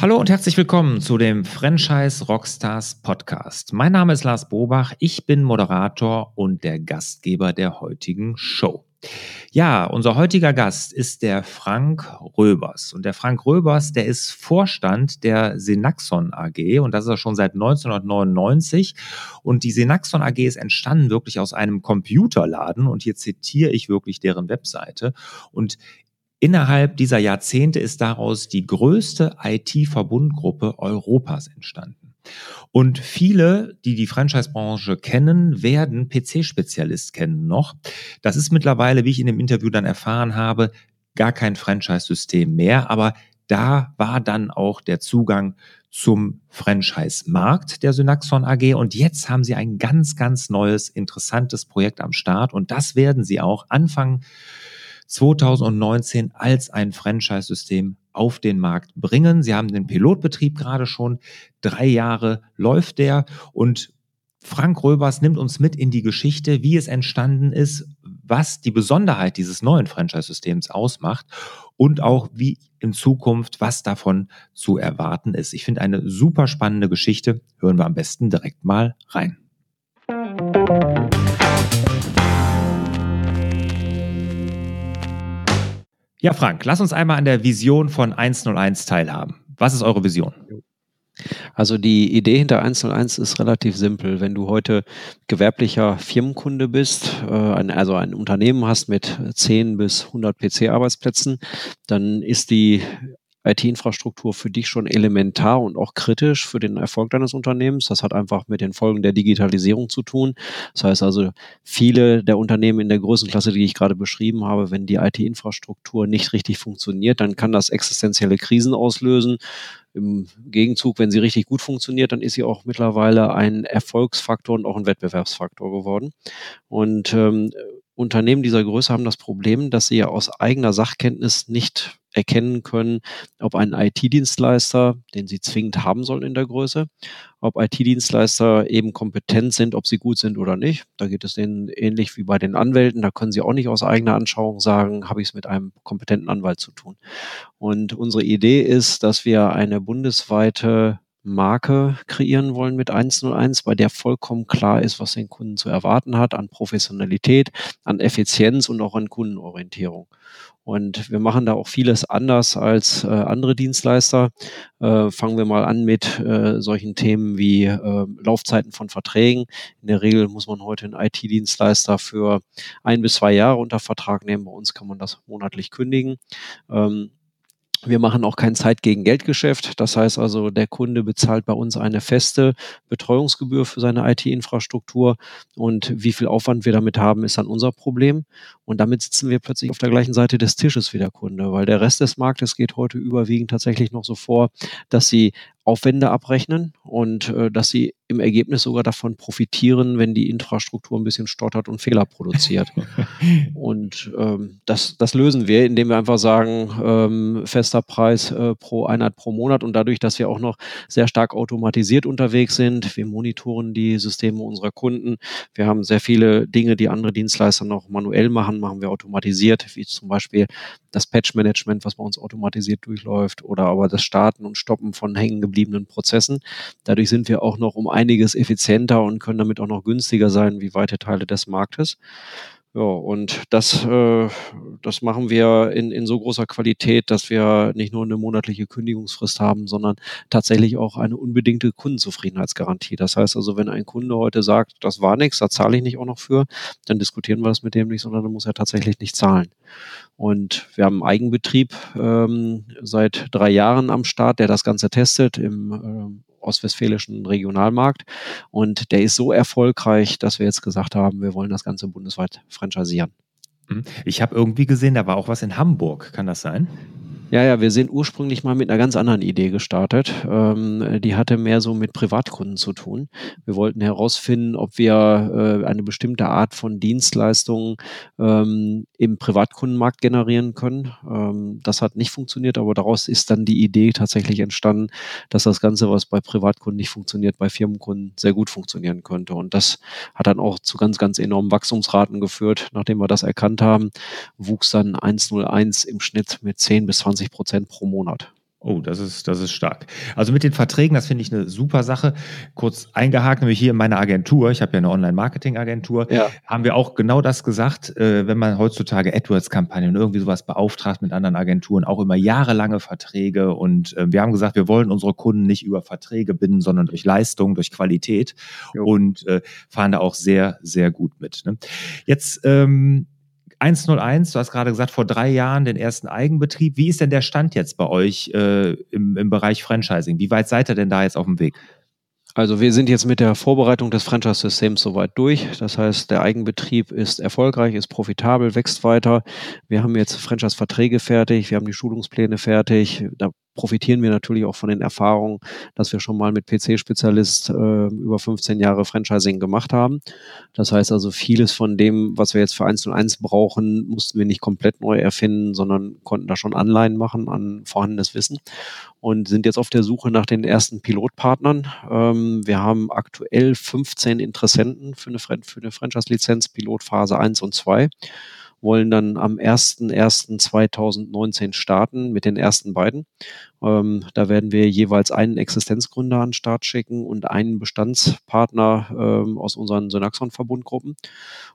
Hallo und herzlich willkommen zu dem Franchise Rockstars Podcast. Mein Name ist Lars Bobach, ich bin Moderator und der Gastgeber der heutigen Show. Ja, unser heutiger Gast ist der Frank Röbers. Und der Frank Röbers, der ist Vorstand der Senaxon AG und das ist er schon seit 1999. Und die Senaxon AG ist entstanden wirklich aus einem Computerladen und hier zitiere ich wirklich deren Webseite. Und Innerhalb dieser Jahrzehnte ist daraus die größte IT-Verbundgruppe Europas entstanden. Und viele, die die Franchise-Branche kennen, werden PC-Spezialist kennen noch. Das ist mittlerweile, wie ich in dem Interview dann erfahren habe, gar kein Franchise-System mehr, aber da war dann auch der Zugang zum Franchise-Markt der Synaxon AG und jetzt haben sie ein ganz, ganz neues, interessantes Projekt am Start und das werden sie auch Anfang 2019 als ein Franchise-System auf den Markt bringen. Sie haben den Pilotbetrieb gerade schon. Drei Jahre läuft der und Frank Röbers nimmt uns mit in die Geschichte, wie es entstanden ist, was die Besonderheit dieses neuen Franchise-Systems ausmacht und auch wie in Zukunft, was davon zu erwarten ist. Ich finde eine super spannende Geschichte. Hören wir am besten direkt mal rein. Ja, Frank, lass uns einmal an der Vision von 101 teilhaben. Was ist eure Vision? Also die Idee hinter 101 ist relativ simpel. Wenn du heute gewerblicher Firmenkunde bist, äh, also ein Unternehmen hast mit 10 bis 100 PC-Arbeitsplätzen, dann ist die IT-Infrastruktur für dich schon elementar und auch kritisch für den Erfolg deines Unternehmens. Das hat einfach mit den Folgen der Digitalisierung zu tun. Das heißt also, viele der Unternehmen in der Größenklasse, die ich gerade beschrieben habe, wenn die IT-Infrastruktur nicht richtig funktioniert, dann kann das existenzielle Krisen auslösen. Im Gegenzug, wenn sie richtig gut funktioniert, dann ist sie auch mittlerweile ein Erfolgsfaktor und auch ein Wettbewerbsfaktor geworden. Und ähm, Unternehmen dieser Größe haben das Problem, dass sie ja aus eigener Sachkenntnis nicht erkennen können, ob ein IT-Dienstleister, den sie zwingend haben sollen in der Größe, ob IT-Dienstleister eben kompetent sind, ob sie gut sind oder nicht. Da geht es denen ähnlich wie bei den Anwälten. Da können sie auch nicht aus eigener Anschauung sagen, habe ich es mit einem kompetenten Anwalt zu tun. Und unsere Idee ist, dass wir eine bundesweite Marke kreieren wollen mit 101, bei der vollkommen klar ist, was den Kunden zu erwarten hat an Professionalität, an Effizienz und auch an Kundenorientierung. Und wir machen da auch vieles anders als äh, andere Dienstleister. Äh, fangen wir mal an mit äh, solchen Themen wie äh, Laufzeiten von Verträgen. In der Regel muss man heute einen IT-Dienstleister für ein bis zwei Jahre unter Vertrag nehmen. Bei uns kann man das monatlich kündigen. Ähm, wir machen auch kein Zeit gegen Geldgeschäft. Das heißt also, der Kunde bezahlt bei uns eine feste Betreuungsgebühr für seine IT-Infrastruktur und wie viel Aufwand wir damit haben, ist dann unser Problem. Und damit sitzen wir plötzlich auf der gleichen Seite des Tisches wie der Kunde, weil der Rest des Marktes geht heute überwiegend tatsächlich noch so vor, dass sie Aufwände abrechnen und äh, dass sie im Ergebnis sogar davon profitieren, wenn die Infrastruktur ein bisschen stottert und Fehler produziert. und ähm, das, das lösen wir, indem wir einfach sagen, ähm, fester Preis äh, pro Einheit pro Monat und dadurch, dass wir auch noch sehr stark automatisiert unterwegs sind. Wir monitoren die Systeme unserer Kunden. Wir haben sehr viele Dinge, die andere Dienstleister noch manuell machen, machen wir automatisiert, wie zum Beispiel das Patch-Management, was bei uns automatisiert durchläuft oder aber das Starten und Stoppen von hängen gebliebenen Prozessen. Dadurch sind wir auch noch um einiges effizienter und können damit auch noch günstiger sein wie weite Teile des Marktes. Ja, und das, äh, das machen wir in, in so großer Qualität, dass wir nicht nur eine monatliche Kündigungsfrist haben, sondern tatsächlich auch eine unbedingte Kundenzufriedenheitsgarantie. Das heißt also, wenn ein Kunde heute sagt, das war nichts, da zahle ich nicht auch noch für, dann diskutieren wir das mit dem nicht, sondern dann muss er tatsächlich nicht zahlen. Und wir haben einen Eigenbetrieb ähm, seit drei Jahren am Start, der das Ganze testet im ähm, ostwestfälischen Regionalmarkt. Und der ist so erfolgreich, dass wir jetzt gesagt haben, wir wollen das Ganze bundesweit franchisieren. Mhm. Ich habe irgendwie gesehen, da war auch was in Hamburg. Kann das sein? Ja, ja, wir sind ursprünglich mal mit einer ganz anderen Idee gestartet. Ähm, die hatte mehr so mit Privatkunden zu tun. Wir wollten herausfinden, ob wir äh, eine bestimmte Art von Dienstleistungen ähm, im Privatkundenmarkt generieren können. Ähm, das hat nicht funktioniert, aber daraus ist dann die Idee tatsächlich entstanden, dass das Ganze, was bei Privatkunden nicht funktioniert, bei Firmenkunden sehr gut funktionieren könnte. Und das hat dann auch zu ganz, ganz enormen Wachstumsraten geführt. Nachdem wir das erkannt haben, wuchs dann 101 im Schnitt mit 10 bis 20 20 Prozent pro Monat. Oh, das ist, das ist stark. Also mit den Verträgen, das finde ich eine super Sache. Kurz eingehakt, nämlich hier in meiner Agentur, ich habe ja eine Online-Marketing-Agentur, ja. haben wir auch genau das gesagt, äh, wenn man heutzutage AdWords-Kampagnen und irgendwie sowas beauftragt mit anderen Agenturen, auch immer jahrelange Verträge. Und äh, wir haben gesagt, wir wollen unsere Kunden nicht über Verträge binden, sondern durch Leistung, durch Qualität jo. und äh, fahren da auch sehr, sehr gut mit. Ne? Jetzt ähm, 101, du hast gerade gesagt, vor drei Jahren den ersten Eigenbetrieb. Wie ist denn der Stand jetzt bei euch äh, im, im Bereich Franchising? Wie weit seid ihr denn da jetzt auf dem Weg? Also wir sind jetzt mit der Vorbereitung des Franchise-Systems soweit durch. Das heißt, der Eigenbetrieb ist erfolgreich, ist profitabel, wächst weiter. Wir haben jetzt Franchise-Verträge fertig, wir haben die Schulungspläne fertig. Da profitieren wir natürlich auch von den Erfahrungen, dass wir schon mal mit PC-Spezialist äh, über 15 Jahre Franchising gemacht haben. Das heißt also, vieles von dem, was wir jetzt für 1 und 1 brauchen, mussten wir nicht komplett neu erfinden, sondern konnten da schon Anleihen machen an vorhandenes Wissen und sind jetzt auf der Suche nach den ersten Pilotpartnern. Ähm, wir haben aktuell 15 Interessenten für eine, für eine Franchise-Lizenz, Pilotphase 1 und 2 wollen dann am 01.01.2019 starten mit den ersten beiden. Ähm, da werden wir jeweils einen Existenzgründer an den Start schicken und einen Bestandspartner ähm, aus unseren Synaxon-Verbundgruppen.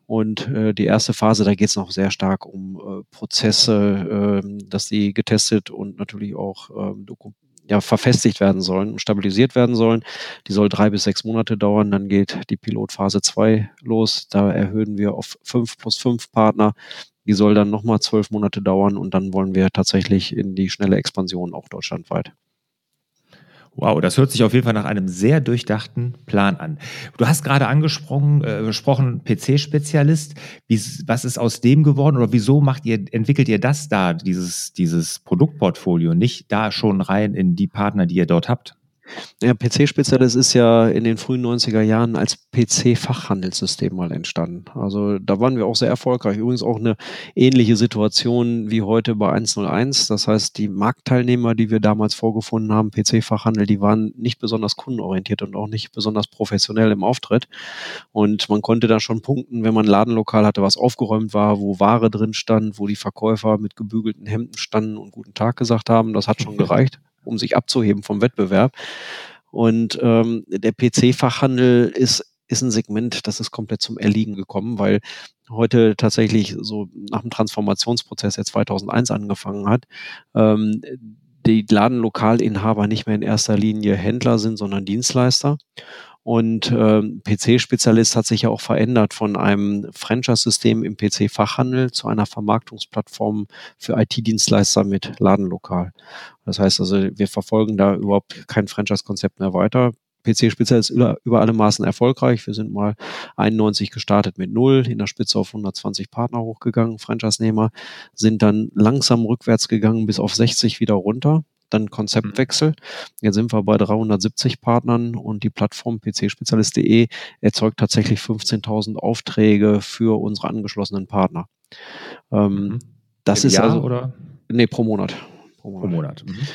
Und äh, die erste Phase, da geht es noch sehr stark um äh, Prozesse, äh, dass die getestet und natürlich auch ähm, ja, verfestigt werden sollen und stabilisiert werden sollen. Die soll drei bis sechs Monate dauern. Dann geht die Pilotphase 2 los. Da erhöhen wir auf fünf plus fünf Partner. Die soll dann nochmal zwölf Monate dauern und dann wollen wir tatsächlich in die schnelle Expansion auch deutschlandweit. Wow, das hört sich auf jeden Fall nach einem sehr durchdachten Plan an. Du hast gerade angesprochen, äh, gesprochen PC-Spezialist. Was ist aus dem geworden oder wieso macht ihr, entwickelt ihr das da, dieses, dieses Produktportfolio, nicht da schon rein in die Partner, die ihr dort habt? Ja, PC-Spezialist ist ja in den frühen 90er Jahren als PC-Fachhandelssystem mal entstanden. Also da waren wir auch sehr erfolgreich. Übrigens auch eine ähnliche Situation wie heute bei 101. Das heißt, die Marktteilnehmer, die wir damals vorgefunden haben, PC-Fachhandel, die waren nicht besonders kundenorientiert und auch nicht besonders professionell im Auftritt. Und man konnte da schon punkten, wenn man ein Ladenlokal hatte, was aufgeräumt war, wo Ware drin stand, wo die Verkäufer mit gebügelten Hemden standen und guten Tag gesagt haben. Das hat schon gereicht um sich abzuheben vom Wettbewerb. Und ähm, der PC-Fachhandel ist ist ein Segment, das ist komplett zum Erliegen gekommen, weil heute tatsächlich so nach dem Transformationsprozess, der 2001 angefangen hat, ähm, die Ladenlokalinhaber nicht mehr in erster Linie Händler sind, sondern Dienstleister. Und äh, PC-Spezialist hat sich ja auch verändert von einem Franchise-System im PC-Fachhandel zu einer Vermarktungsplattform für IT-Dienstleister mit Ladenlokal. Das heißt also, wir verfolgen da überhaupt kein Franchise-Konzept mehr weiter. PC-Spezialist ist über, über alle Maßen erfolgreich. Wir sind mal 91 gestartet mit null, in der Spitze auf 120 Partner hochgegangen, Franchise-Nehmer, sind dann langsam rückwärts gegangen bis auf 60 wieder runter dann Konzeptwechsel. Mhm. Jetzt sind wir bei 370 Partnern und die Plattform pcspezialist.de erzeugt tatsächlich 15.000 Aufträge für unsere angeschlossenen Partner. Ähm, mhm. Das Im ist Jahr also oder? Nee, pro Monat. Pro Monat. Pro Monat. Mhm.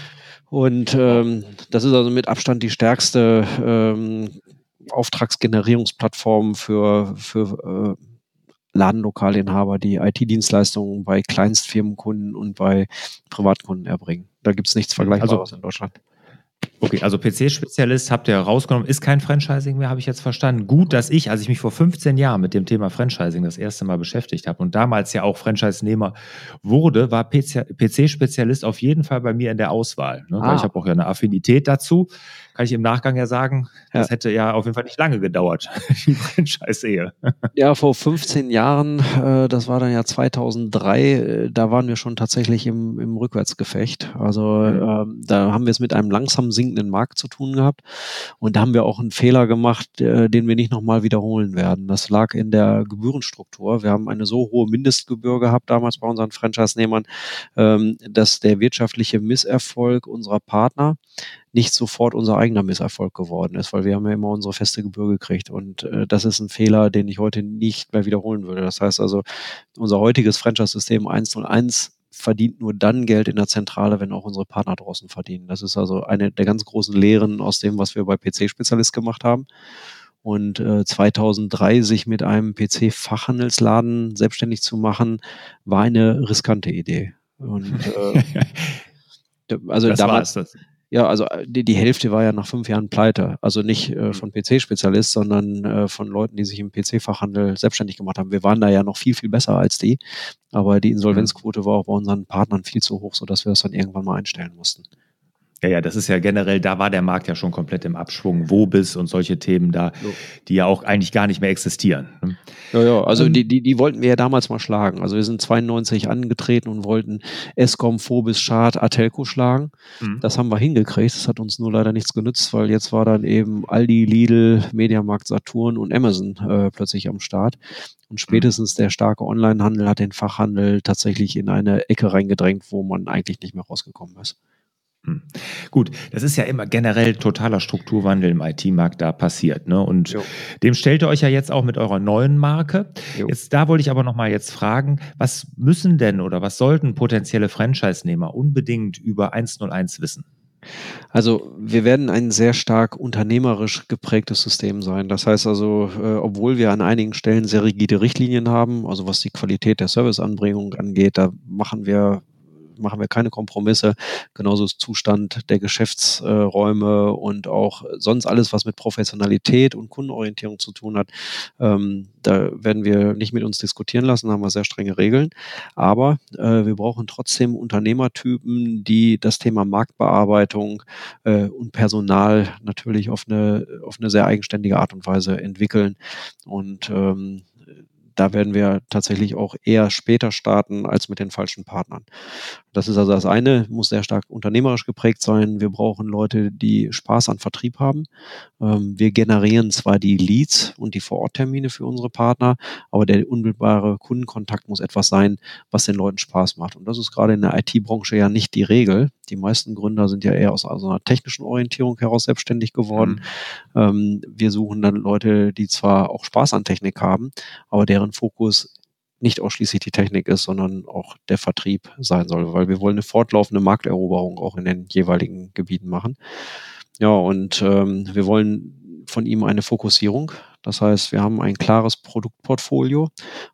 Und ähm, das ist also mit Abstand die stärkste ähm, Auftragsgenerierungsplattform für, für äh, Ladenlokalinhaber, die IT-Dienstleistungen bei Kleinstfirmenkunden und bei Privatkunden erbringen. Da gibt es nichts Vergleichbares also, in Deutschland. Okay, also PC-Spezialist habt ihr rausgenommen, ist kein Franchising mehr, habe ich jetzt verstanden. Gut, dass ich, als ich mich vor 15 Jahren mit dem Thema Franchising das erste Mal beschäftigt habe und damals ja auch Franchise-Nehmer wurde, war PC-Spezialist auf jeden Fall bei mir in der Auswahl. Ne? Ah. Ich habe auch ja eine Affinität dazu kann ich im Nachgang ja sagen, ja. das hätte ja auf jeden Fall nicht lange gedauert, die Franchise-Ehe. Ja, vor 15 Jahren, äh, das war dann ja 2003, äh, da waren wir schon tatsächlich im, im Rückwärtsgefecht. Also mhm. äh, da haben wir es mit einem sinkenden Markt zu tun gehabt und da haben wir auch einen Fehler gemacht, äh, den wir nicht nochmal wiederholen werden. Das lag in der Gebührenstruktur. Wir haben eine so hohe Mindestgebühr gehabt damals bei unseren Franchise-Nehmern, ähm, dass der wirtschaftliche Misserfolg unserer Partner nicht sofort unser eigener Misserfolg geworden ist, weil wir haben ja immer unsere feste Gebühr gekriegt. Und äh, das ist ein Fehler, den ich heute nicht mehr wiederholen würde. Das heißt also, unser heutiges Franchise-System 101 verdient nur dann Geld in der Zentrale, wenn auch unsere Partner draußen verdienen. Das ist also eine der ganz großen Lehren aus dem, was wir bei PC-Spezialist gemacht haben. Und äh, 2003 sich mit einem PC-Fachhandelsladen selbstständig zu machen, war eine riskante Idee. Und äh, Also das damals, das. Ja, also äh, die, die Hälfte war ja nach fünf Jahren pleite. Also nicht äh, mhm. von PC-Spezialist, sondern äh, von Leuten, die sich im PC-Fachhandel selbstständig gemacht haben. Wir waren da ja noch viel, viel besser als die. Aber die Insolvenzquote war auch bei unseren Partnern viel zu hoch, sodass wir das dann irgendwann mal einstellen mussten. Ja, ja, das ist ja generell, da war der Markt ja schon komplett im Abschwung, Wobis und solche Themen da, so. die ja auch eigentlich gar nicht mehr existieren. Ne? Ja, ja, also ähm, die, die, die wollten wir ja damals mal schlagen. Also wir sind 92 angetreten und wollten Escom, Phobis, Chart, Atelco schlagen. Mhm. Das haben wir hingekriegt. Das hat uns nur leider nichts genützt, weil jetzt war dann eben Aldi, Lidl, Mediamarkt, Saturn und Amazon äh, plötzlich am Start. Und mhm. spätestens der starke Onlinehandel hat den Fachhandel tatsächlich in eine Ecke reingedrängt, wo man eigentlich nicht mehr rausgekommen ist. Hm. Gut, das ist ja immer generell totaler Strukturwandel im IT-Markt da passiert. Ne? Und jo. dem stellt ihr euch ja jetzt auch mit eurer neuen Marke. Jo. Jetzt da wollte ich aber nochmal jetzt fragen, was müssen denn oder was sollten potenzielle Franchise-Nehmer unbedingt über 101 wissen? Also wir werden ein sehr stark unternehmerisch geprägtes System sein. Das heißt also, äh, obwohl wir an einigen Stellen sehr rigide Richtlinien haben, also was die Qualität der Serviceanbringung angeht, da machen wir machen wir keine Kompromisse. Genauso ist Zustand der Geschäftsräume und auch sonst alles, was mit Professionalität und Kundenorientierung zu tun hat. Ähm, da werden wir nicht mit uns diskutieren lassen, haben wir sehr strenge Regeln. Aber äh, wir brauchen trotzdem Unternehmertypen, die das Thema Marktbearbeitung äh, und Personal natürlich auf eine, auf eine sehr eigenständige Art und Weise entwickeln. Und ähm, da werden wir tatsächlich auch eher später starten als mit den falschen Partnern. Das ist also das eine, muss sehr stark unternehmerisch geprägt sein. Wir brauchen Leute, die Spaß an Vertrieb haben. Ähm, wir generieren zwar die Leads und die Vororttermine für unsere Partner, aber der unmittelbare Kundenkontakt muss etwas sein, was den Leuten Spaß macht. Und das ist gerade in der IT-Branche ja nicht die Regel. Die meisten Gründer sind ja eher aus also einer technischen Orientierung heraus selbstständig geworden. Mhm. Ähm, wir suchen dann Leute, die zwar auch Spaß an Technik haben, aber deren Fokus nicht ausschließlich die Technik ist, sondern auch der Vertrieb sein soll, weil wir wollen eine fortlaufende Markteroberung auch in den jeweiligen Gebieten machen. Ja, und ähm, wir wollen von ihm eine Fokussierung. Das heißt, wir haben ein klares Produktportfolio,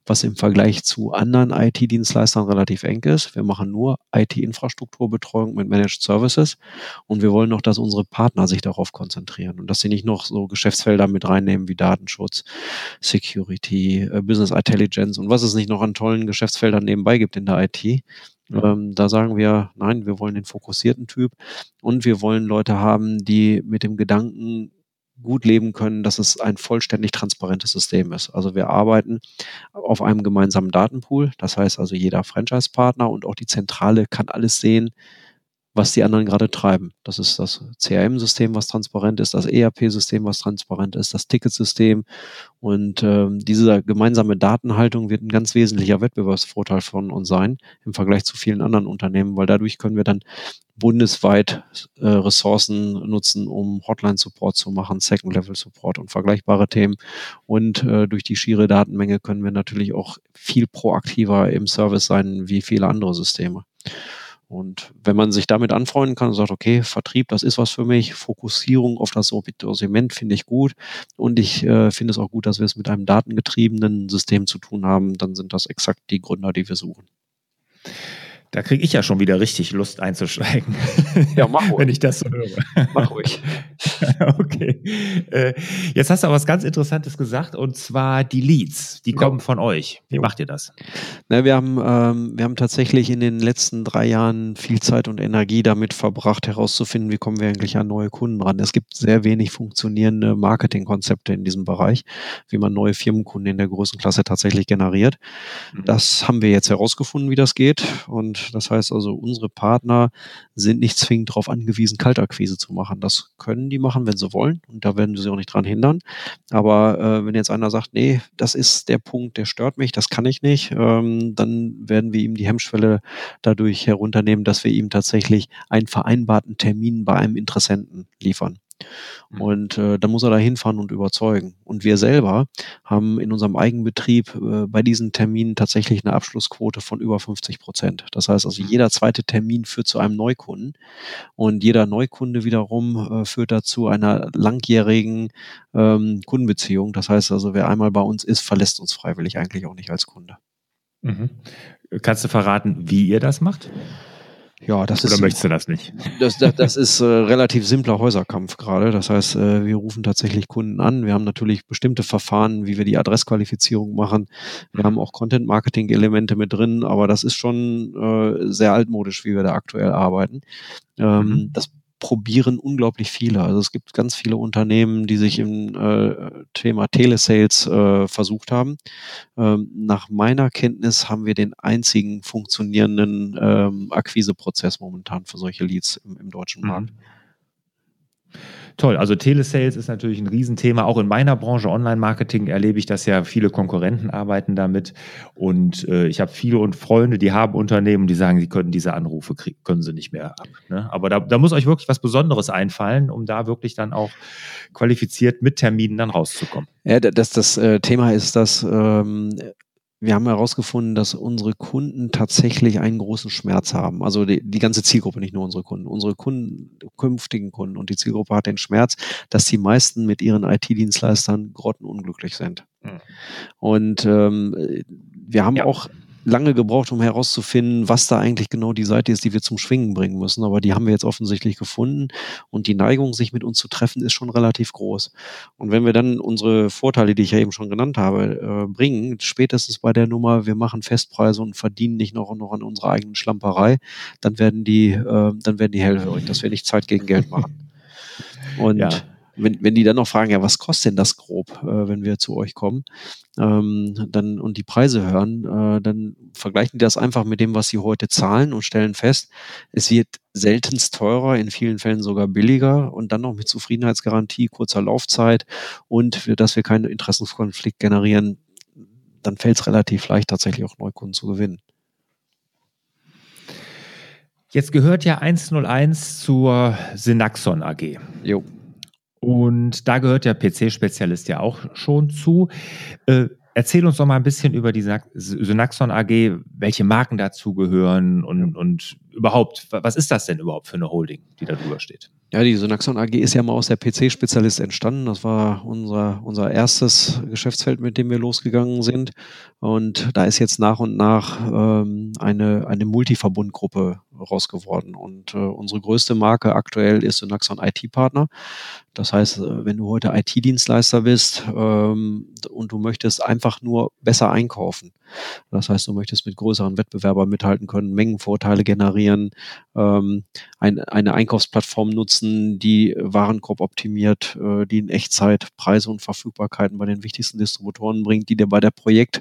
was im Vergleich zu anderen IT-Dienstleistern relativ eng ist. Wir machen nur IT-Infrastrukturbetreuung mit Managed Services und wir wollen noch, dass unsere Partner sich darauf konzentrieren und dass sie nicht noch so Geschäftsfelder mit reinnehmen wie Datenschutz, Security, äh, Business Intelligence und was es nicht noch an tollen Geschäftsfeldern nebenbei gibt in der IT. Ähm, da sagen wir, nein, wir wollen den fokussierten Typ und wir wollen Leute haben, die mit dem Gedanken gut leben können, dass es ein vollständig transparentes System ist. Also wir arbeiten auf einem gemeinsamen Datenpool. Das heißt also jeder Franchise-Partner und auch die Zentrale kann alles sehen, was die anderen gerade treiben. Das ist das CRM-System, was transparent ist, das ERP-System, was transparent ist, das Ticketsystem. Und ähm, diese gemeinsame Datenhaltung wird ein ganz wesentlicher Wettbewerbsvorteil von uns sein im Vergleich zu vielen anderen Unternehmen, weil dadurch können wir dann bundesweit äh, Ressourcen nutzen, um Hotline-Support zu machen, Second-Level-Support und vergleichbare Themen. Und äh, durch die schiere Datenmenge können wir natürlich auch viel proaktiver im Service sein wie viele andere Systeme. Und wenn man sich damit anfreunden kann und sagt, okay, Vertrieb, das ist was für mich, Fokussierung auf das Sortiment finde ich gut und ich äh, finde es auch gut, dass wir es mit einem datengetriebenen System zu tun haben, dann sind das exakt die Gründer, die wir suchen. Da kriege ich ja schon wieder richtig Lust einzusteigen. Ja, mach ruhig. Wenn ich das so höre. Mach ruhig. okay. Äh, jetzt hast du aber was ganz Interessantes gesagt und zwar die Leads. Die kommen ja. von euch. Wie macht ihr das? Na, wir, haben, ähm, wir haben tatsächlich in den letzten drei Jahren viel Zeit und Energie damit verbracht, herauszufinden, wie kommen wir eigentlich an neue Kunden ran. Es gibt sehr wenig funktionierende Marketingkonzepte in diesem Bereich, wie man neue Firmenkunden in der Größenklasse tatsächlich generiert. Mhm. Das haben wir jetzt herausgefunden, wie das geht. Und das heißt also, unsere Partner sind nicht zwingend darauf angewiesen, Kaltakquise zu machen. Das können die machen, wenn sie wollen. Und da werden wir sie auch nicht dran hindern. Aber äh, wenn jetzt einer sagt, nee, das ist der Punkt, der stört mich, das kann ich nicht, ähm, dann werden wir ihm die Hemmschwelle dadurch herunternehmen, dass wir ihm tatsächlich einen vereinbarten Termin bei einem Interessenten liefern. Mhm. Und äh, dann muss er da hinfahren und überzeugen. Und wir selber haben in unserem Eigenbetrieb äh, bei diesen Terminen tatsächlich eine Abschlussquote von über 50 Prozent. Das heißt also, mhm. jeder zweite Termin führt zu einem Neukunden und jeder Neukunde wiederum äh, führt dazu einer langjährigen ähm, Kundenbeziehung. Das heißt also, wer einmal bei uns ist, verlässt uns freiwillig eigentlich auch nicht als Kunde. Mhm. Kannst du verraten, wie ihr das macht? Ja, das Oder ist. möchtest du das nicht? Das, das, das ist äh, relativ simpler Häuserkampf gerade. Das heißt, äh, wir rufen tatsächlich Kunden an. Wir haben natürlich bestimmte Verfahren, wie wir die Adressqualifizierung machen. Wir haben auch Content-Marketing-Elemente mit drin, aber das ist schon äh, sehr altmodisch, wie wir da aktuell arbeiten. Ähm, mhm. Das probieren unglaublich viele. Also es gibt ganz viele Unternehmen, die sich im äh, Thema Telesales äh, versucht haben. Ähm, nach meiner Kenntnis haben wir den einzigen funktionierenden ähm, Akquiseprozess momentan für solche Leads im, im deutschen mhm. Toll, also Telesales ist natürlich ein Riesenthema. Auch in meiner Branche Online-Marketing erlebe ich das ja. Viele Konkurrenten arbeiten damit. Und äh, ich habe viele und Freunde, die haben Unternehmen, die sagen, sie können diese Anrufe kriegen, können sie nicht mehr ab. Ne? Aber da, da muss euch wirklich was Besonderes einfallen, um da wirklich dann auch qualifiziert mit Terminen dann rauszukommen. Ja, das, das äh, Thema ist, dass ähm, wir haben herausgefunden, dass unsere Kunden tatsächlich einen großen Schmerz haben. Also die, die, ganze Zielgruppe, nicht nur unsere Kunden. Unsere Kunden, künftigen Kunden und die Zielgruppe hat den Schmerz, dass die meisten mit ihren IT-Dienstleistern grottenunglücklich sind. Mhm. Und ähm, wir haben ja. auch lange gebraucht, um herauszufinden, was da eigentlich genau die Seite ist, die wir zum Schwingen bringen müssen. Aber die haben wir jetzt offensichtlich gefunden. Und die Neigung, sich mit uns zu treffen, ist schon relativ groß. Und wenn wir dann unsere Vorteile, die ich ja eben schon genannt habe, äh, bringen, spätestens bei der Nummer, wir machen Festpreise und verdienen nicht noch, noch an unserer eigenen Schlamperei, dann werden die, äh, dann werden die hellhörig, dass wir nicht Zeit gegen Geld machen. Und ja wenn, wenn die dann noch fragen, ja, was kostet denn das grob, äh, wenn wir zu euch kommen, ähm, dann und die Preise hören, äh, dann vergleichen die das einfach mit dem, was sie heute zahlen und stellen fest, es wird seltenst teurer, in vielen Fällen sogar billiger und dann noch mit Zufriedenheitsgarantie, kurzer Laufzeit und dass wir keinen Interessenskonflikt generieren, dann fällt es relativ leicht, tatsächlich auch Neukunden zu gewinnen. Jetzt gehört ja 101 zur Synaxon AG. Jo. Und da gehört der PC-Spezialist ja auch schon zu. Äh, erzähl uns doch mal ein bisschen über die Synaxon AG, welche Marken dazugehören und, und überhaupt, was ist das denn überhaupt für eine Holding, die da drüber steht? Ja, die Synaxon AG ist ja mal aus der PC-Spezialist entstanden. Das war unser, unser erstes Geschäftsfeld, mit dem wir losgegangen sind. Und da ist jetzt nach und nach ähm, eine, eine Multiverbundgruppe raus geworden. Und äh, unsere größte Marke aktuell ist Synaxon IT-Partner. Das heißt, äh, wenn du heute IT-Dienstleister bist ähm, und du möchtest einfach nur besser einkaufen, das heißt, du möchtest mit größeren Wettbewerbern mithalten können, Mengenvorteile generieren, ähm, ein, eine Einkaufsplattform nutzen, die Warenkorb optimiert, äh, die in Echtzeit Preise und Verfügbarkeiten bei den wichtigsten Distributoren bringt, die dir bei der Projekt,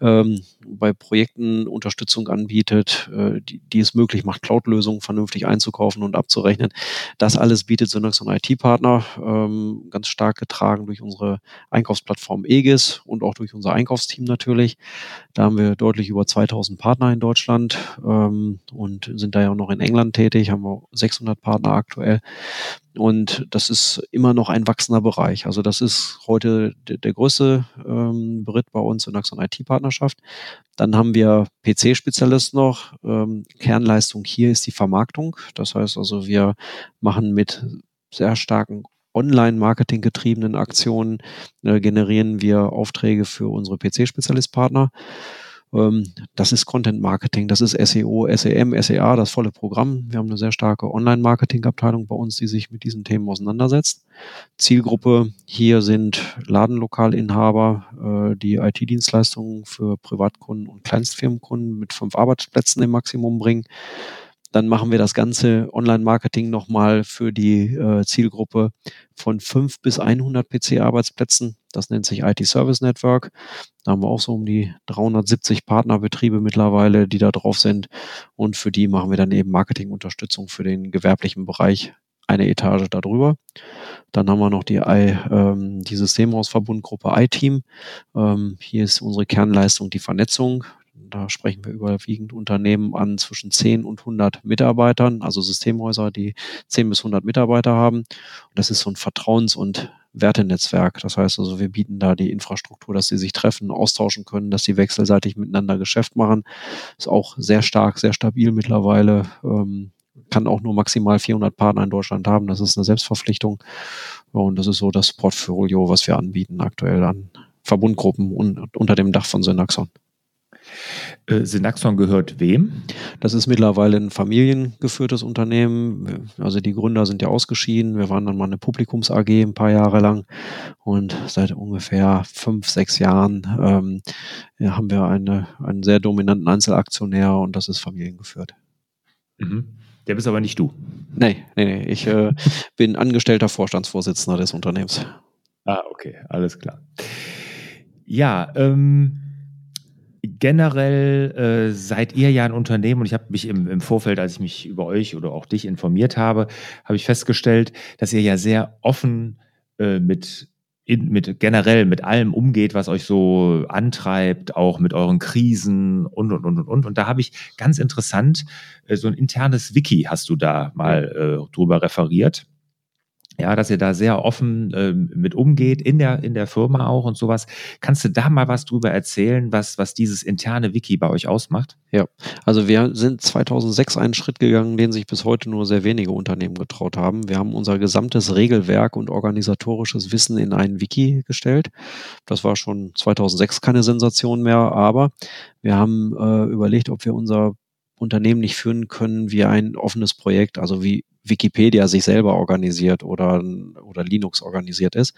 ähm, bei Projekten Unterstützung anbietet, äh, die, die es möglich macht, Cloud-Lösungen vernünftig einzukaufen und abzurechnen. Das alles bietet Synox und IT-Partner, ähm, ganz stark getragen durch unsere Einkaufsplattform EGIS und auch durch unser Einkaufsteam natürlich. Da haben wir deutlich über 2000 Partner in Deutschland ähm, und sind da ja auch noch in England tätig, haben wir 600 Partner aktuell. Und das ist immer noch ein wachsender Bereich. Also das ist heute der, der größte ähm, Beritt bei uns in Axon IT-Partnerschaft. Dann haben wir PC-Spezialist noch. Ähm, Kernleistung hier ist die Vermarktung. Das heißt also, wir machen mit sehr starken Online-Marketing getriebenen Aktionen äh, generieren wir Aufträge für unsere PC-Spezialist-Partner. Ähm, das ist Content Marketing, das ist SEO, SEM, SEA, das volle Programm. Wir haben eine sehr starke Online-Marketing-Abteilung bei uns, die sich mit diesen Themen auseinandersetzt. Zielgruppe hier sind Ladenlokalinhaber, äh, die IT-Dienstleistungen für Privatkunden und Kleinstfirmenkunden mit fünf Arbeitsplätzen im Maximum bringen. Dann machen wir das ganze Online-Marketing nochmal für die äh, Zielgruppe von 5 bis 100 PC-Arbeitsplätzen. Das nennt sich IT Service Network. Da haben wir auch so um die 370 Partnerbetriebe mittlerweile, die da drauf sind. Und für die machen wir dann eben Marketingunterstützung für den gewerblichen Bereich eine Etage darüber. Dann haben wir noch die, ähm, die Systemhausverbundgruppe iTeam. Ähm, hier ist unsere Kernleistung die Vernetzung. Da sprechen wir überwiegend Unternehmen an zwischen 10 und 100 Mitarbeitern, also Systemhäuser, die 10 bis 100 Mitarbeiter haben. Und das ist so ein Vertrauens- und Wertenetzwerk. Das heißt also, wir bieten da die Infrastruktur, dass sie sich treffen, austauschen können, dass sie wechselseitig miteinander Geschäft machen. Ist auch sehr stark, sehr stabil mittlerweile. Ähm, kann auch nur maximal 400 Partner in Deutschland haben. Das ist eine Selbstverpflichtung. Und das ist so das Portfolio, was wir anbieten aktuell an Verbundgruppen und unter dem Dach von Synaxon. Äh, Synaxon gehört wem? Das ist mittlerweile ein familiengeführtes Unternehmen. Also die Gründer sind ja ausgeschieden. Wir waren dann mal eine Publikums AG ein paar Jahre lang und seit ungefähr fünf, sechs Jahren ähm, ja, haben wir eine, einen sehr dominanten Einzelaktionär und das ist familiengeführt. Mhm. Der bist aber nicht du. Nee, nee, nee. Ich äh, bin angestellter Vorstandsvorsitzender des Unternehmens. Ah, okay, alles klar. Ja, ähm, generell äh, seid ihr ja ein Unternehmen und ich habe mich im, im, Vorfeld, als ich mich über euch oder auch dich informiert habe, habe ich festgestellt, dass ihr ja sehr offen äh, mit, in, mit generell mit allem umgeht, was euch so antreibt, auch mit euren Krisen und und und und und. Und da habe ich ganz interessant äh, so ein internes Wiki hast du da mal äh, drüber referiert ja, dass ihr da sehr offen ähm, mit umgeht, in der, in der Firma auch und sowas. Kannst du da mal was drüber erzählen, was, was dieses interne Wiki bei euch ausmacht? Ja, also wir sind 2006 einen Schritt gegangen, den sich bis heute nur sehr wenige Unternehmen getraut haben. Wir haben unser gesamtes Regelwerk und organisatorisches Wissen in ein Wiki gestellt. Das war schon 2006 keine Sensation mehr, aber wir haben äh, überlegt, ob wir unser Unternehmen nicht führen können wie ein offenes Projekt, also wie Wikipedia sich selber organisiert oder, oder Linux organisiert ist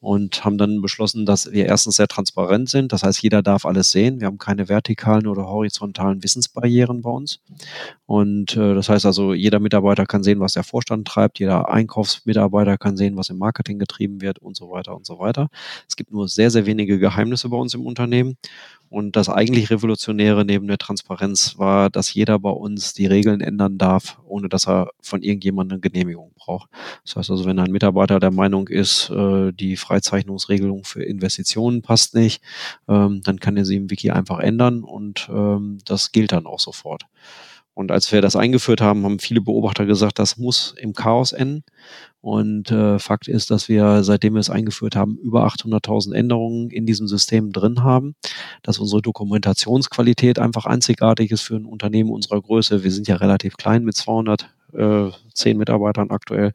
und haben dann beschlossen, dass wir erstens sehr transparent sind. Das heißt, jeder darf alles sehen. Wir haben keine vertikalen oder horizontalen Wissensbarrieren bei uns. Und äh, das heißt also, jeder Mitarbeiter kann sehen, was der Vorstand treibt. Jeder Einkaufsmitarbeiter kann sehen, was im Marketing getrieben wird und so weiter und so weiter. Es gibt nur sehr, sehr wenige Geheimnisse bei uns im Unternehmen. Und das eigentlich Revolutionäre neben der Transparenz war, dass jeder bei uns die Regeln ändern darf, ohne dass er von irgendjemandem Genehmigung braucht. Das heißt also, wenn ein Mitarbeiter der Meinung ist, äh, die Freizeichnungsregelung für Investitionen passt nicht, ähm, dann kann er sie im Wiki einfach ändern und ähm, das gilt dann auch sofort. Und als wir das eingeführt haben, haben viele Beobachter gesagt, das muss im Chaos enden. Und äh, Fakt ist, dass wir, seitdem wir es eingeführt haben, über 800.000 Änderungen in diesem System drin haben, dass unsere Dokumentationsqualität einfach einzigartig ist für ein Unternehmen unserer Größe. Wir sind ja relativ klein mit 210 Mitarbeitern aktuell.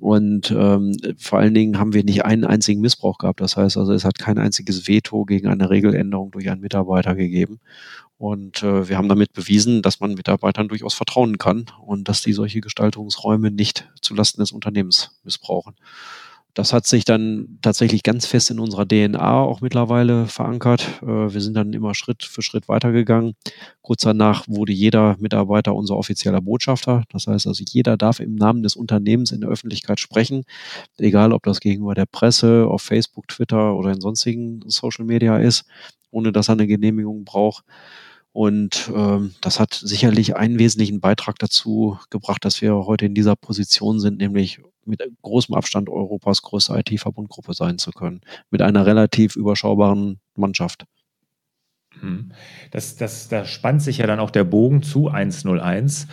Und ähm, vor allen Dingen haben wir nicht einen einzigen Missbrauch gehabt. Das heißt also, es hat kein einziges Veto gegen eine Regeländerung durch einen Mitarbeiter gegeben. Und äh, wir haben damit bewiesen, dass man Mitarbeitern durchaus vertrauen kann und dass die solche Gestaltungsräume nicht zulasten des Unternehmens missbrauchen. Das hat sich dann tatsächlich ganz fest in unserer DNA auch mittlerweile verankert. Äh, wir sind dann immer Schritt für Schritt weitergegangen. Kurz danach wurde jeder Mitarbeiter unser offizieller Botschafter. Das heißt also, jeder darf im Namen des Unternehmens in der Öffentlichkeit sprechen, egal ob das gegenüber der Presse, auf Facebook, Twitter oder in sonstigen Social Media ist, ohne dass er eine Genehmigung braucht. Und ähm, das hat sicherlich einen wesentlichen Beitrag dazu gebracht, dass wir heute in dieser Position sind, nämlich mit großem Abstand Europas größte IT-Verbundgruppe sein zu können, mit einer relativ überschaubaren Mannschaft. Mhm. Das, das, da spannt sich ja dann auch der Bogen zu 101,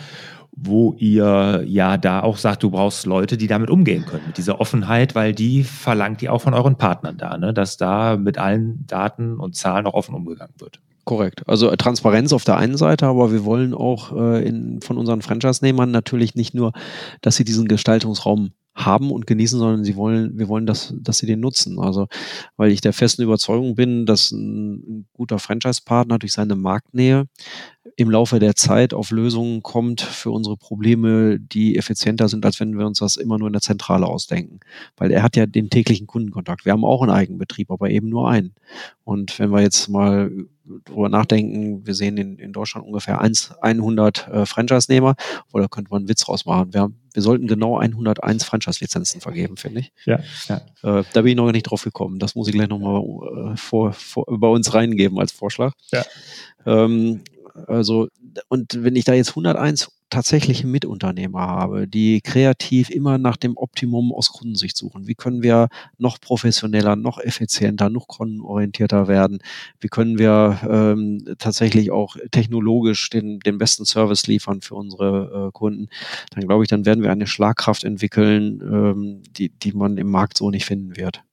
wo ihr ja da auch sagt, du brauchst Leute, die damit umgehen können, mit dieser Offenheit, weil die verlangt ihr auch von euren Partnern da, ne? dass da mit allen Daten und Zahlen auch offen umgegangen wird. Korrekt. Also äh, Transparenz auf der einen Seite, aber wir wollen auch äh, in, von unseren Franchise-Nehmern natürlich nicht nur, dass sie diesen Gestaltungsraum haben und genießen, sondern sie wollen, wir wollen, dass, dass sie den nutzen. Also, weil ich der festen Überzeugung bin, dass ein, ein guter Franchise-Partner durch seine Marktnähe im Laufe der Zeit auf Lösungen kommt für unsere Probleme, die effizienter sind, als wenn wir uns das immer nur in der Zentrale ausdenken. Weil er hat ja den täglichen Kundenkontakt. Wir haben auch einen Eigenbetrieb, aber eben nur einen. Und wenn wir jetzt mal drüber nachdenken, wir sehen in, in Deutschland ungefähr 1, 100 äh, Franchise-Nehmer, oder könnte man einen Witz rausmachen. Wir, haben, wir sollten genau 101 Franchise-Lizenzen vergeben, finde ich. Ja, ja. Äh, da bin ich noch nicht drauf gekommen. Das muss ich gleich nochmal äh, vor, vor, bei uns reingeben als Vorschlag. Ja. Ähm, also, und wenn ich da jetzt 101 tatsächliche Mitunternehmer habe, die kreativ immer nach dem Optimum aus Kundensicht suchen. Wie können wir noch professioneller, noch effizienter, noch kundenorientierter werden? Wie können wir ähm, tatsächlich auch technologisch den, den besten Service liefern für unsere äh, Kunden? Dann glaube ich, dann werden wir eine Schlagkraft entwickeln, ähm, die, die man im Markt so nicht finden wird.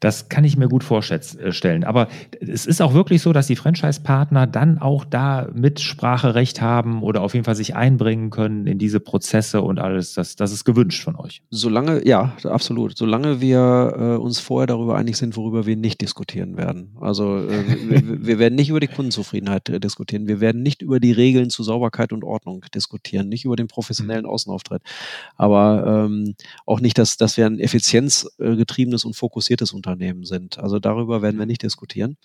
Das kann ich mir gut vorstellen. Aber es ist auch wirklich so, dass die Franchise-Partner dann auch da Mitspracherecht haben oder auf jeden Fall sich einbringen können in diese Prozesse und alles. Das, das ist gewünscht von euch. Solange, ja, absolut. Solange wir äh, uns vorher darüber einig sind, worüber wir nicht diskutieren werden. Also äh, wir, wir, werden nicht über die Kundenzufriedenheit äh, diskutieren. Wir werden nicht über die Regeln zu Sauberkeit und Ordnung diskutieren, nicht über den professionellen mhm. Außenauftritt. Aber ähm, auch nicht, dass, dass wir ein effizienzgetriebenes und fokussiertes Unternehmen sind. Also darüber werden wir nicht diskutieren.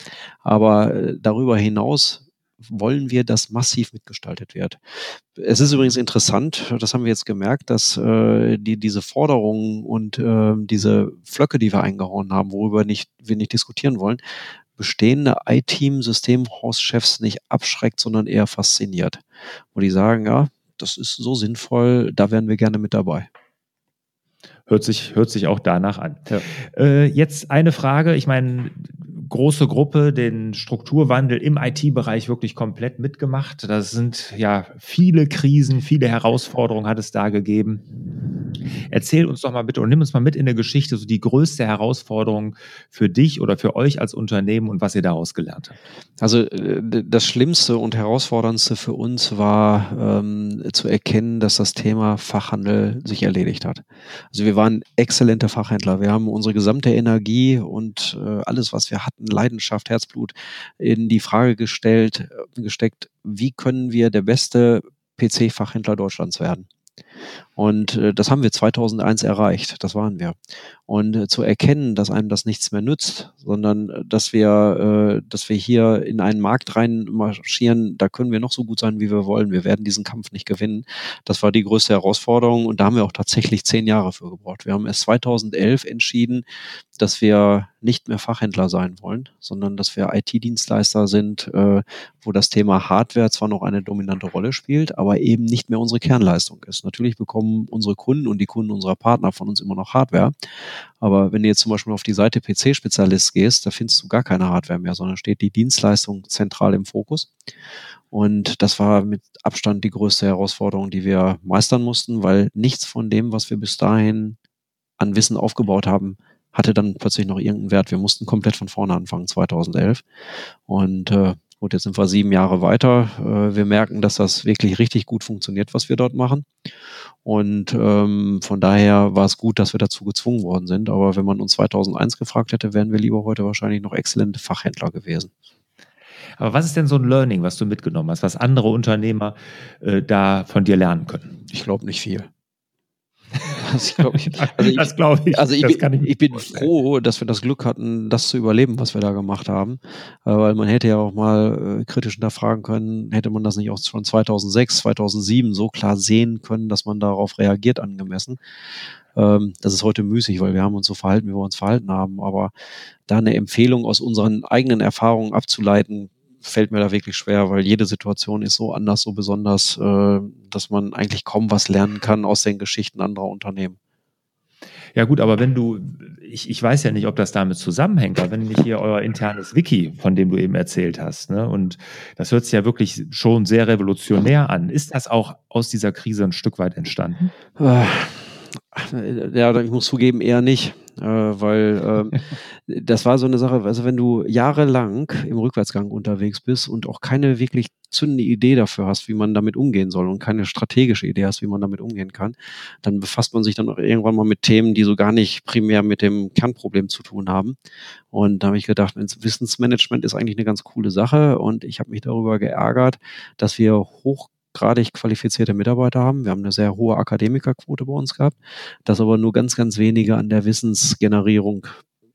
Aber äh, darüber hinaus wollen wir, dass massiv mitgestaltet wird. Es ist übrigens interessant, das haben wir jetzt gemerkt, dass äh, die, diese Forderungen und äh, diese Flöcke, die wir eingehauen haben, worüber nicht, wir nicht diskutieren wollen, bestehende I-Team-Systemhauschefs nicht abschreckt, sondern eher fasziniert. Wo die sagen, ja, das ist so sinnvoll, da wären wir gerne mit dabei. Hört sich, hört sich auch danach an. Ja. Äh, jetzt eine Frage. Ich meine, große Gruppe den Strukturwandel im IT-Bereich wirklich komplett mitgemacht. Das sind ja viele Krisen, viele Herausforderungen hat es da gegeben. Erzähl uns doch mal bitte und nimm uns mal mit in der Geschichte, so die größte Herausforderung für dich oder für euch als Unternehmen und was ihr daraus gelernt habt. Also äh, das Schlimmste und Herausforderndste für uns war ähm, zu erkennen, dass das Thema Fachhandel sich erledigt hat. Also wir waren exzellente Fachhändler. Wir haben unsere gesamte Energie und äh, alles, was wir hatten, Leidenschaft, Herzblut in die Frage gestellt, gesteckt, wie können wir der beste PC-Fachhändler Deutschlands werden? Und äh, das haben wir 2001 erreicht, das waren wir. Und äh, zu erkennen, dass einem das nichts mehr nützt, sondern äh, dass wir, äh, dass wir hier in einen Markt reinmarschieren, da können wir noch so gut sein, wie wir wollen. Wir werden diesen Kampf nicht gewinnen. Das war die größte Herausforderung und da haben wir auch tatsächlich zehn Jahre für gebraucht. Wir haben erst 2011 entschieden, dass wir nicht mehr Fachhändler sein wollen, sondern dass wir IT-Dienstleister sind, äh, wo das Thema Hardware zwar noch eine dominante Rolle spielt, aber eben nicht mehr unsere Kernleistung ist. Natürlich bekommen unsere Kunden und die Kunden unserer Partner von uns immer noch Hardware, aber wenn du jetzt zum Beispiel auf die Seite PC-Spezialist gehst, da findest du gar keine Hardware mehr, sondern steht die Dienstleistung zentral im Fokus. Und das war mit Abstand die größte Herausforderung, die wir meistern mussten, weil nichts von dem, was wir bis dahin an Wissen aufgebaut haben, hatte dann plötzlich noch irgendeinen Wert. Wir mussten komplett von vorne anfangen, 2011. Und äh, gut, jetzt sind wir sieben Jahre weiter. Äh, wir merken, dass das wirklich richtig gut funktioniert, was wir dort machen. Und ähm, von daher war es gut, dass wir dazu gezwungen worden sind. Aber wenn man uns 2001 gefragt hätte, wären wir lieber heute wahrscheinlich noch exzellente Fachhändler gewesen. Aber was ist denn so ein Learning, was du mitgenommen hast, was andere Unternehmer äh, da von dir lernen können? Ich glaube nicht viel. Ich glaube, ich, also ich, das glaube ich. Also ich, bin, ich, ich bin froh, dass wir das Glück hatten, das zu überleben, was wir da gemacht haben, äh, weil man hätte ja auch mal äh, kritisch hinterfragen können, hätte man das nicht auch schon 2006, 2007 so klar sehen können, dass man darauf reagiert angemessen. Ähm, das ist heute müßig, weil wir haben uns so verhalten, wie wir uns verhalten haben, aber da eine Empfehlung aus unseren eigenen Erfahrungen abzuleiten, fällt mir da wirklich schwer, weil jede Situation ist so anders, so besonders, äh, dass man eigentlich kaum was lernen kann aus den Geschichten anderer Unternehmen. Ja gut, aber wenn du, ich, ich weiß ja nicht, ob das damit zusammenhängt, aber wenn nicht hier euer internes Wiki, von dem du eben erzählt hast, ne, und das hört sich ja wirklich schon sehr revolutionär an, ist das auch aus dieser Krise ein Stück weit entstanden? Äh, ja, ich muss zugeben, eher nicht äh, weil äh, das war so eine Sache, also wenn du jahrelang im Rückwärtsgang unterwegs bist und auch keine wirklich zündende Idee dafür hast, wie man damit umgehen soll und keine strategische Idee hast, wie man damit umgehen kann, dann befasst man sich dann auch irgendwann mal mit Themen, die so gar nicht primär mit dem Kernproblem zu tun haben. Und da habe ich gedacht, Wissensmanagement ist eigentlich eine ganz coole Sache und ich habe mich darüber geärgert, dass wir hoch hochgradig qualifizierte Mitarbeiter haben. Wir haben eine sehr hohe Akademikerquote bei uns gehabt, dass aber nur ganz, ganz wenige an der Wissensgenerierung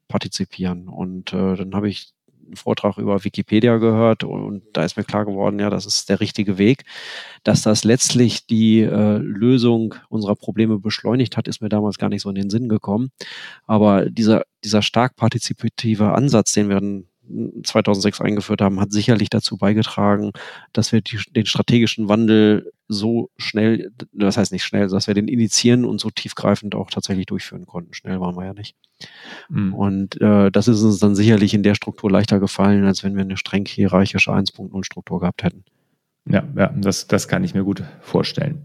partizipieren. Und äh, dann habe ich einen Vortrag über Wikipedia gehört und da ist mir klar geworden, ja, das ist der richtige Weg. Dass das letztlich die äh, Lösung unserer Probleme beschleunigt hat, ist mir damals gar nicht so in den Sinn gekommen. Aber dieser, dieser stark partizipative Ansatz, den wir dann 2006 eingeführt haben, hat sicherlich dazu beigetragen, dass wir die, den strategischen Wandel so schnell, das heißt nicht schnell, dass wir den initiieren und so tiefgreifend auch tatsächlich durchführen konnten. Schnell waren wir ja nicht. Mhm. Und äh, das ist uns dann sicherlich in der Struktur leichter gefallen, als wenn wir eine streng hierarchische 1.0 Struktur gehabt hätten. Ja, ja das, das kann ich mir gut vorstellen.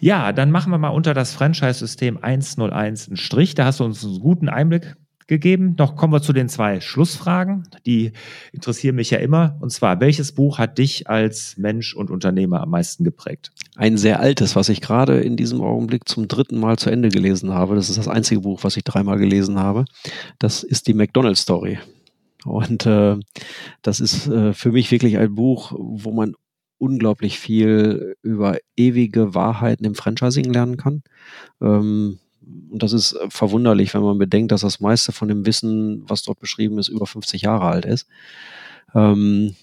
Ja, dann machen wir mal unter das Franchise-System 101 einen Strich. Da hast du uns einen guten Einblick gegeben. Noch kommen wir zu den zwei Schlussfragen. Die interessieren mich ja immer. Und zwar, welches Buch hat dich als Mensch und Unternehmer am meisten geprägt? Ein sehr altes, was ich gerade in diesem Augenblick zum dritten Mal zu Ende gelesen habe. Das ist das einzige Buch, was ich dreimal gelesen habe. Das ist die McDonald's Story. Und äh, das ist äh, für mich wirklich ein Buch, wo man unglaublich viel über ewige Wahrheiten im Franchising lernen kann. Ähm, und das ist verwunderlich, wenn man bedenkt, dass das meiste von dem Wissen, was dort beschrieben ist, über 50 Jahre alt ist. Ähm,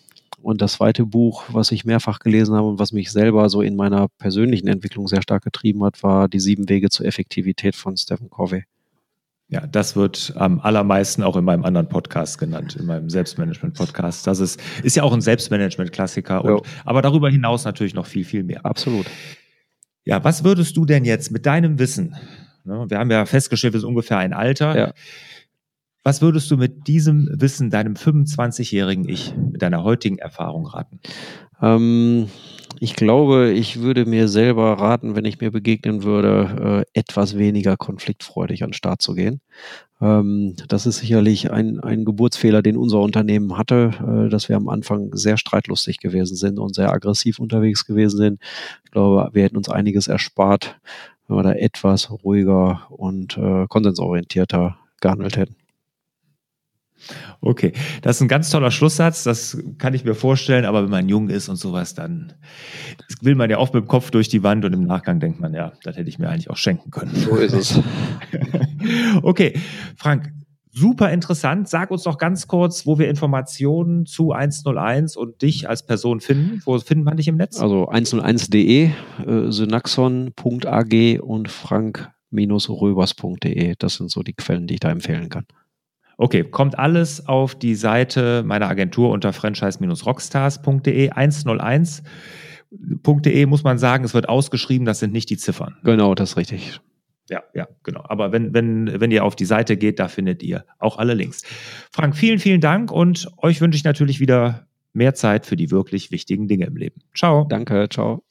und das zweite Buch, was ich mehrfach gelesen habe und was mich selber so in meiner persönlichen Entwicklung sehr stark getrieben hat, war Die sieben Wege zur Effektivität von Stephen Covey. Ja, das wird am allermeisten auch in meinem anderen Podcast genannt, in meinem Selbstmanagement-Podcast. Das ist, ist ja auch ein Selbstmanagement-Klassiker, aber darüber hinaus natürlich noch viel, viel mehr. Absolut. Ja, was würdest du denn jetzt mit deinem Wissen, wir haben ja festgestellt, wir sind ungefähr ein Alter, ja. was würdest du mit diesem Wissen deinem 25-jährigen Ich, mit deiner heutigen Erfahrung raten? Ähm, ich glaube, ich würde mir selber raten, wenn ich mir begegnen würde, äh, etwas weniger konfliktfreudig an den Start zu gehen. Ähm, das ist sicherlich ein, ein Geburtsfehler, den unser Unternehmen hatte, äh, dass wir am Anfang sehr streitlustig gewesen sind und sehr aggressiv unterwegs gewesen sind. Ich glaube, wir hätten uns einiges erspart, wenn wir da etwas ruhiger und äh, konsensorientierter gehandelt hätten. Okay, das ist ein ganz toller Schlusssatz, das kann ich mir vorstellen, aber wenn man jung ist und sowas, dann will man ja oft mit dem Kopf durch die Wand und im Nachgang denkt man, ja, das hätte ich mir eigentlich auch schenken können. So ist es. okay, Frank, super interessant. Sag uns doch ganz kurz, wo wir Informationen zu 101 und dich als Person finden. Wo finden wir dich im Netz? Also 101.de, äh, synaxon.ag und frank-röbers.de. Das sind so die Quellen, die ich da empfehlen kann. Okay, kommt alles auf die Seite meiner Agentur unter franchise-rockstars.de 101.de muss man sagen, es wird ausgeschrieben, das sind nicht die Ziffern. Genau, das ist richtig. Ja, ja, genau. Aber wenn, wenn, wenn ihr auf die Seite geht, da findet ihr auch alle Links. Frank, vielen, vielen Dank und euch wünsche ich natürlich wieder mehr Zeit für die wirklich wichtigen Dinge im Leben. Ciao. Danke, ciao.